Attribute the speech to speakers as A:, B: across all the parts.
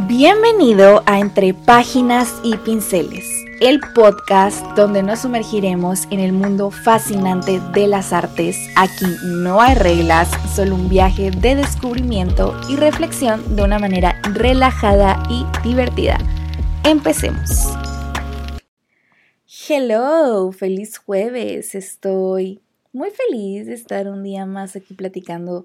A: Bienvenido a Entre Páginas y Pinceles, el podcast donde nos sumergiremos en el mundo fascinante de las artes. Aquí no hay reglas, solo un viaje de descubrimiento y reflexión de una manera relajada y divertida. Empecemos. Hello, feliz jueves. Estoy muy feliz de estar un día más aquí platicando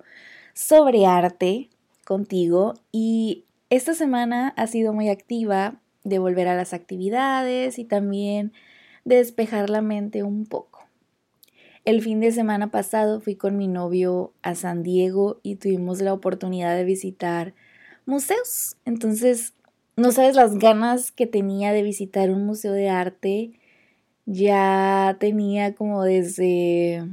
A: sobre arte contigo y esta semana ha sido muy activa de volver a las actividades y también de despejar la mente un poco. El fin de semana pasado fui con mi novio a San Diego y tuvimos la oportunidad de visitar museos. Entonces, no sabes las ganas que tenía de visitar un museo de arte. Ya tenía como desde,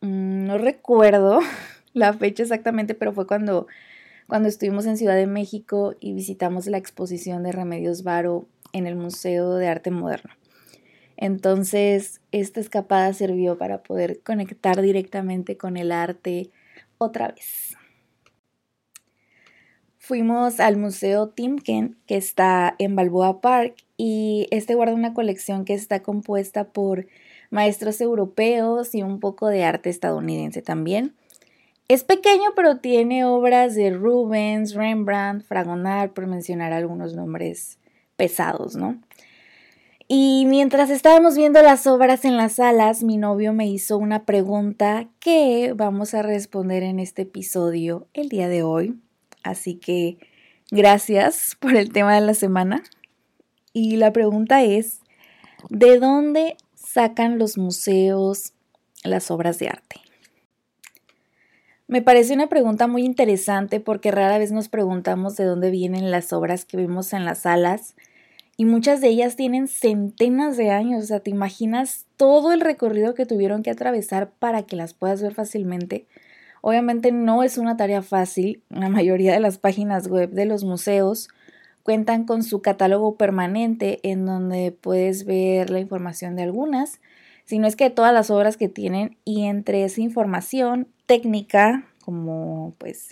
A: mm, no recuerdo la fecha exactamente, pero fue cuando cuando estuvimos en Ciudad de México y visitamos la exposición de Remedios Varo en el Museo de Arte Moderno. Entonces, esta escapada sirvió para poder conectar directamente con el arte otra vez. Fuimos al Museo Timken, que está en Balboa Park, y este guarda una colección que está compuesta por maestros europeos y un poco de arte estadounidense también. Es pequeño, pero tiene obras de Rubens, Rembrandt, Fragonard, por mencionar algunos nombres pesados, ¿no? Y mientras estábamos viendo las obras en las salas, mi novio me hizo una pregunta que vamos a responder en este episodio el día de hoy. Así que gracias por el tema de la semana. Y la pregunta es, ¿de dónde sacan los museos las obras de arte? Me parece una pregunta muy interesante porque rara vez nos preguntamos de dónde vienen las obras que vemos en las salas y muchas de ellas tienen centenas de años, o sea, te imaginas todo el recorrido que tuvieron que atravesar para que las puedas ver fácilmente. Obviamente no es una tarea fácil, la mayoría de las páginas web de los museos cuentan con su catálogo permanente en donde puedes ver la información de algunas, sino es que todas las obras que tienen y entre esa información técnica, como pues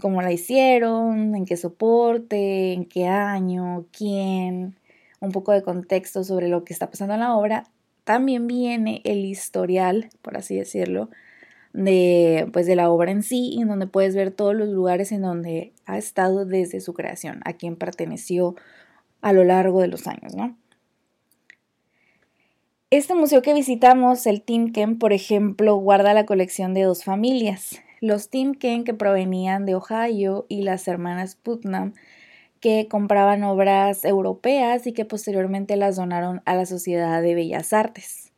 A: cómo la hicieron, en qué soporte, en qué año, quién, un poco de contexto sobre lo que está pasando en la obra, también viene el historial, por así decirlo, de pues de la obra en sí, en donde puedes ver todos los lugares en donde ha estado desde su creación, a quién perteneció a lo largo de los años, ¿no? Este museo que visitamos, el Timken, por ejemplo, guarda la colección de dos familias, los Timken que provenían de Ohio y las hermanas Putnam que compraban obras europeas y que posteriormente las donaron a la Sociedad de Bellas Artes.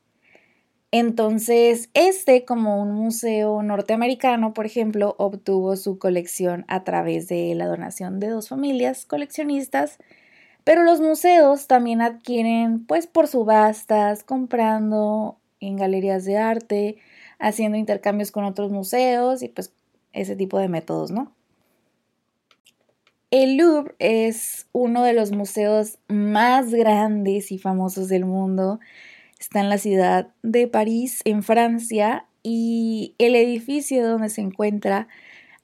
A: Entonces, este, como un museo norteamericano, por ejemplo, obtuvo su colección a través de la donación de dos familias coleccionistas pero los museos también adquieren, pues por subastas, comprando en galerías de arte, haciendo intercambios con otros museos y pues ese tipo de métodos, ¿no? El Louvre es uno de los museos más grandes y famosos del mundo. Está en la ciudad de París, en Francia, y el edificio donde se encuentra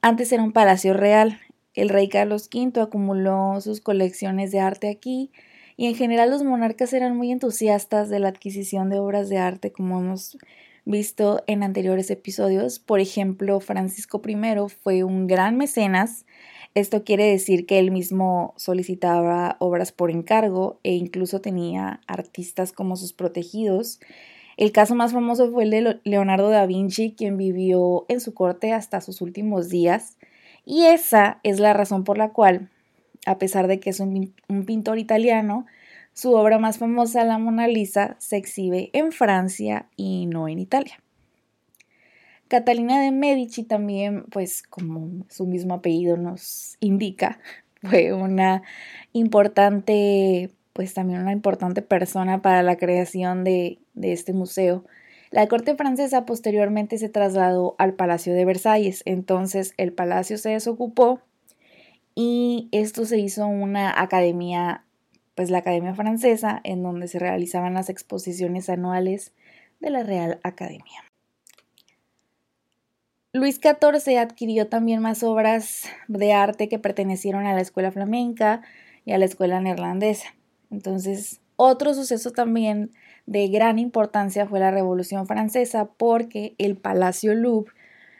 A: antes era un palacio real. El rey Carlos V acumuló sus colecciones de arte aquí y en general los monarcas eran muy entusiastas de la adquisición de obras de arte como hemos visto en anteriores episodios. Por ejemplo, Francisco I fue un gran mecenas. Esto quiere decir que él mismo solicitaba obras por encargo e incluso tenía artistas como sus protegidos. El caso más famoso fue el de Leonardo da Vinci, quien vivió en su corte hasta sus últimos días. Y esa es la razón por la cual, a pesar de que es un, pintor italiano, su obra más famosa, la Mona Lisa, se exhibe en Francia y no en Italia. Catalina de Medici también, pues como su mismo apellido nos indica, fue una importante, pues también una importante persona para la creación de, este museo. La corte francesa posteriormente se trasladó al Palacio de Versalles, entonces el palacio se desocupó y esto se hizo una academia, pues la Academia Francesa, en donde se realizaban las exposiciones anuales de la Real Academia. Luis XIV adquirió también más obras de arte que pertenecieron a la escuela flamenca y a la escuela neerlandesa. Entonces, otro suceso también de gran importancia fue la Revolución Francesa porque el Palacio Louvre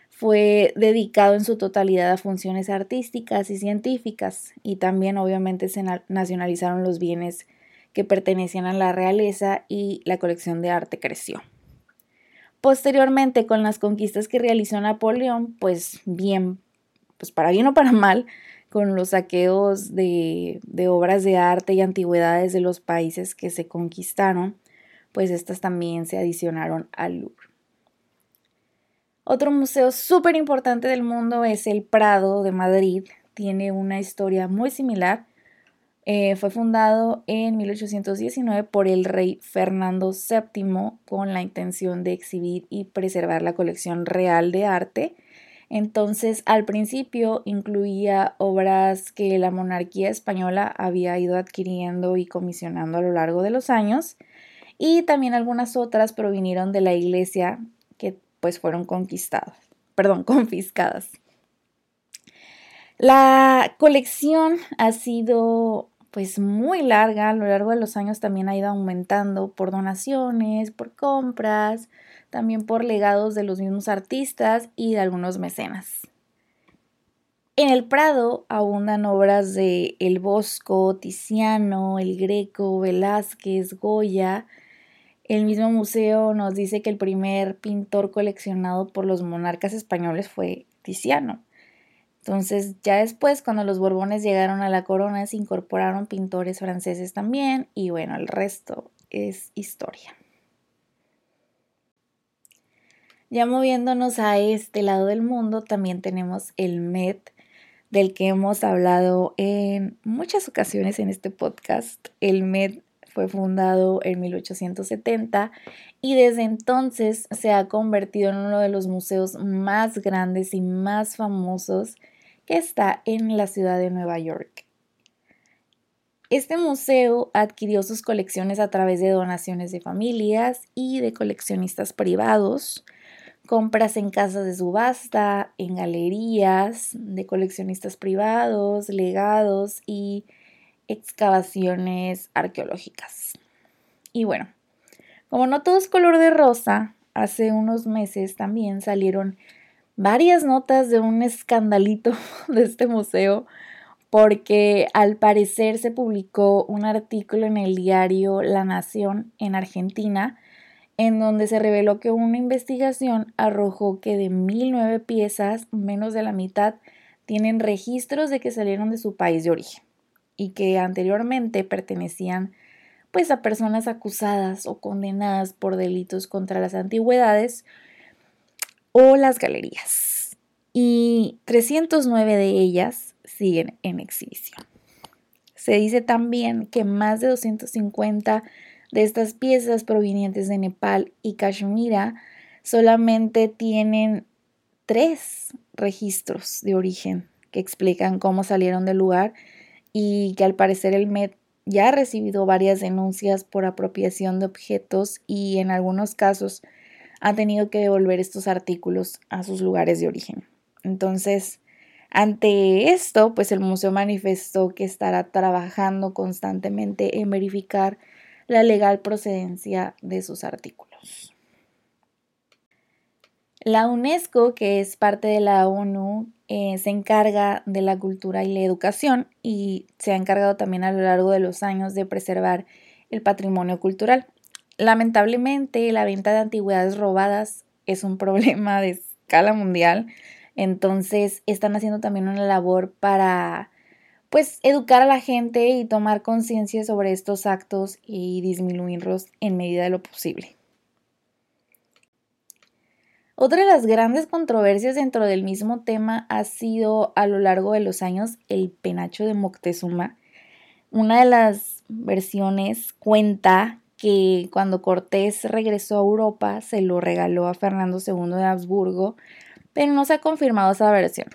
A: fue dedicado en su totalidad a funciones artísticas y científicas y también obviamente se nacionalizaron los bienes que pertenecían a la realeza y la colección de arte creció. Posteriormente, con las conquistas que realizó Napoleón, pues bien, pues para bien o para mal, con los saqueos de, de obras de arte y antigüedades de los países que se conquistaron, pues estas también se adicionaron al Louvre. Otro museo súper importante del mundo es el Prado de Madrid. Tiene una historia muy similar. Eh, fue fundado en 1819 por el rey Fernando VII con la intención de exhibir y preservar la colección real de arte. Entonces, al principio incluía obras que la monarquía española había ido adquiriendo y comisionando a lo largo de los años y también algunas otras provinieron de la iglesia que pues fueron conquistadas, perdón, confiscadas. La colección ha sido pues muy larga, a lo largo de los años también ha ido aumentando por donaciones, por compras, también por legados de los mismos artistas y de algunos mecenas. En el Prado abundan obras de El Bosco, Tiziano, El Greco, Velázquez, Goya, el mismo museo nos dice que el primer pintor coleccionado por los monarcas españoles fue Tiziano. Entonces, ya después, cuando los Borbones llegaron a la corona, se incorporaron pintores franceses también y bueno, el resto es historia. Ya moviéndonos a este lado del mundo, también tenemos el Met, del que hemos hablado en muchas ocasiones en este podcast. El Met fue fundado en 1870 y desde entonces se ha convertido en uno de los museos más grandes y más famosos que está en la ciudad de Nueva York. Este museo adquirió sus colecciones a través de donaciones de familias y de coleccionistas privados, compras en casas de subasta, en galerías de coleccionistas privados, legados y excavaciones arqueológicas. Y bueno, como no todo es color de rosa, hace unos meses también salieron varias notas de un escandalito de este museo porque al parecer se publicó un artículo en el diario La Nación en Argentina en donde se reveló que una investigación arrojó que de 1009 piezas, menos de la mitad, tienen registros de que salieron de su país de origen y que anteriormente pertenecían pues a personas acusadas o condenadas por delitos contra las antigüedades o las galerías. Y 309 de ellas siguen en exhibición. Se dice también que más de 250 de estas piezas provenientes de Nepal y Kashmira solamente tienen tres registros de origen que explican cómo salieron del lugar y que al parecer el MED ya ha recibido varias denuncias por apropiación de objetos y en algunos casos ha tenido que devolver estos artículos a sus lugares de origen. Entonces, ante esto, pues el museo manifestó que estará trabajando constantemente en verificar la legal procedencia de sus artículos. La UNESCO, que es parte de la ONU, eh, se encarga de la cultura y la educación y se ha encargado también a lo largo de los años de preservar el patrimonio cultural. Lamentablemente, la venta de antigüedades robadas es un problema de escala mundial, entonces están haciendo también una labor para pues educar a la gente y tomar conciencia sobre estos actos y disminuirlos en medida de lo posible. Otra de las grandes controversias dentro del mismo tema ha sido a lo largo de los años el penacho de Moctezuma. Una de las versiones cuenta que cuando Cortés regresó a Europa se lo regaló a Fernando II de Habsburgo, pero no se ha confirmado esa versión.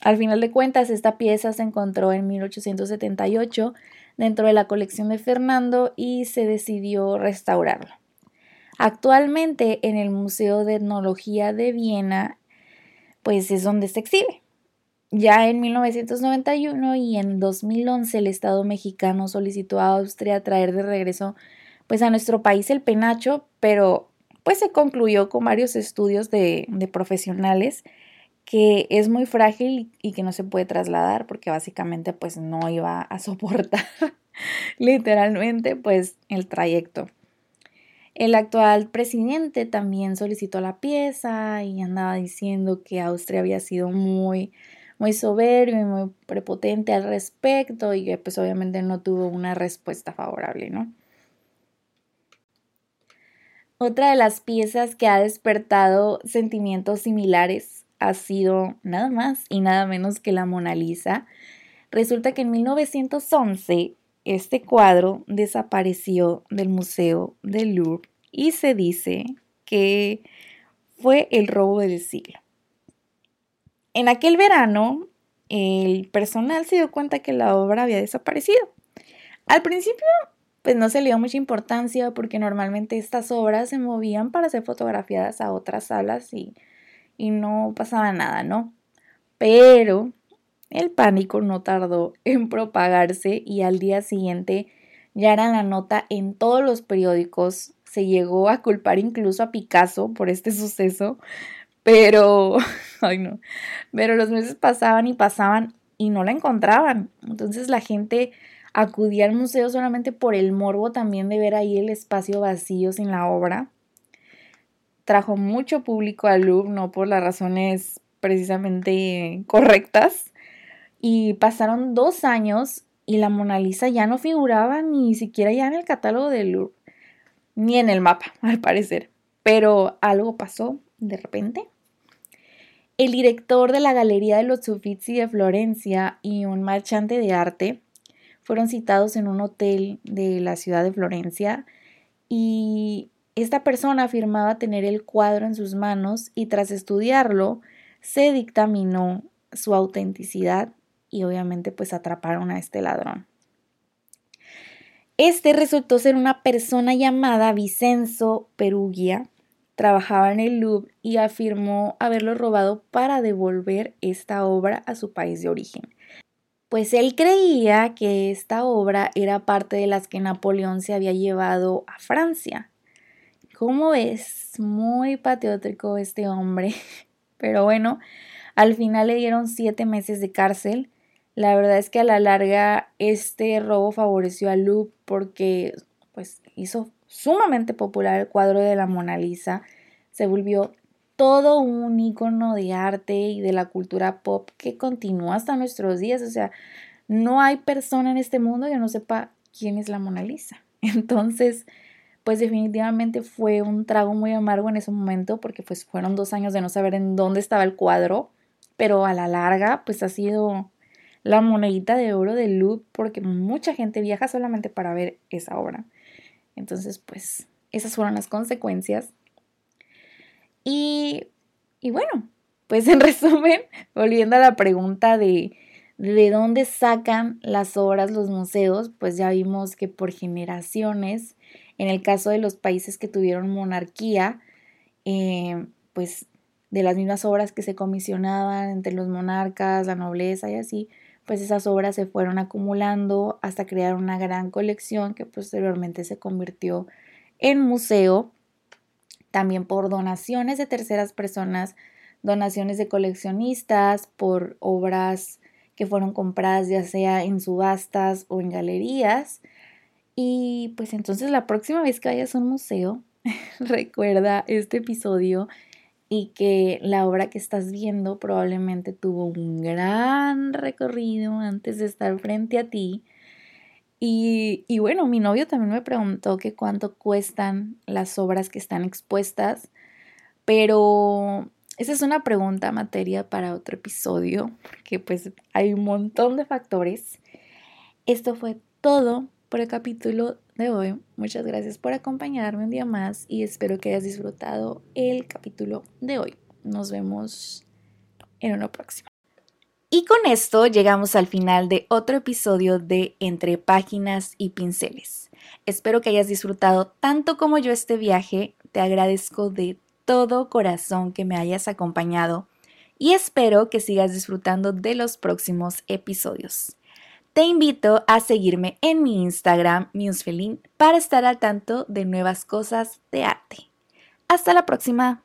A: Al final de cuentas, esta pieza se encontró en 1878 dentro de la colección de Fernando y se decidió restaurarla. Actualmente en el Museo de Etnología de Viena pues es donde se exhibe. Ya en 1991 y en 2011 el Estado mexicano solicitó a Austria traer de regreso pues a nuestro país el penacho, pero pues se concluyó con varios estudios de, de profesionales que es muy frágil y que no se puede trasladar porque básicamente pues no iba a soportar literalmente pues el trayecto. El actual presidente también solicitó la pieza y andaba diciendo que Austria había sido muy muy y muy prepotente al respecto y que pues obviamente no tuvo una respuesta favorable, ¿no? Otra de las piezas que ha despertado sentimientos similares ha sido nada más y nada menos que la Mona Lisa. Resulta que en 1911 este cuadro desapareció del Museo del Louvre y se dice que fue el robo del siglo. En aquel verano, el personal se dio cuenta que la obra había desaparecido. Al principio, pues no se le dio mucha importancia porque normalmente estas obras se movían para ser fotografiadas a otras salas y, y no pasaba nada, ¿no? Pero el pánico no tardó en propagarse y al día siguiente ya era la nota en todos los periódicos. Se llegó a culpar incluso a Picasso por este suceso, pero, ay no, pero los meses pasaban y pasaban y no la encontraban. Entonces la gente acudía al museo solamente por el morbo también de ver ahí el espacio vacío sin la obra. Trajo mucho público al Louvre, no por las razones precisamente correctas. Y pasaron dos años y la Mona Lisa ya no figuraba ni siquiera ya en el catálogo del Louvre, ni en el mapa, al parecer. Pero algo pasó de repente el director de la Galería de los Uffizi de Florencia y un marchante de arte fueron citados en un hotel de la ciudad de Florencia y esta persona afirmaba tener el cuadro en sus manos y tras estudiarlo se dictaminó su autenticidad y obviamente pues atraparon a este ladrón. Este resultó ser una persona llamada Vicenzo Perugia, trabajaba en el Louvre y afirmó haberlo robado para devolver esta obra a su país de origen. Pues él creía que esta obra era parte de las que Napoleón se había llevado a Francia. ¿Cómo ves? Muy patriótico este hombre. Pero bueno, al final le dieron siete meses de cárcel. La verdad es que a la larga este robo favoreció a Louvre porque pues hizo sumamente popular el cuadro de la Mona Lisa, se volvió todo un icono de arte y de la cultura pop que continúa hasta nuestros días. O sea, no hay persona en este mundo que no sepa quién es la Mona Lisa. Entonces, pues definitivamente fue un trago muy amargo en ese momento porque pues fueron dos años de no saber en dónde estaba el cuadro, pero a la larga pues ha sido la monedita de oro de Louvre porque mucha gente viaja solamente para ver esa obra. Entonces, pues esas fueron las consecuencias. Y, y bueno, pues en resumen, volviendo a la pregunta de de dónde sacan las obras los museos, pues ya vimos que por generaciones, en el caso de los países que tuvieron monarquía, eh, pues de las mismas obras que se comisionaban entre los monarcas, la nobleza y así, pues esas obras se fueron acumulando hasta crear una gran colección que posteriormente se convirtió en museo, también por donaciones de terceras personas, donaciones de coleccionistas, por obras que fueron compradas ya sea en subastas o en galerías. Y pues entonces la próxima vez que vayas a un museo, recuerda este episodio y que la obra que estás viendo probablemente tuvo un gran recorrido antes de estar frente a ti. Y, y, bueno, mi novio también me preguntó que cuánto cuestan las obras que están expuestas, pero esa es una pregunta materia para otro episodio, porque pues hay un montón de factores. Esto fue todo por el capítulo hoy. Muchas gracias por acompañarme un día más y espero que hayas disfrutado el capítulo de hoy. Nos vemos en uno próximo. Y con esto llegamos al final de otro episodio de Entre Páginas y Pinceles. Espero que hayas disfrutado tanto como yo este viaje. Te agradezco de todo corazón que me hayas acompañado y espero que sigas disfrutando de los próximos episodios. Te invito a seguirme en mi Instagram, Musefelin, para estar al tanto de nuevas cosas de arte. Hasta la próxima.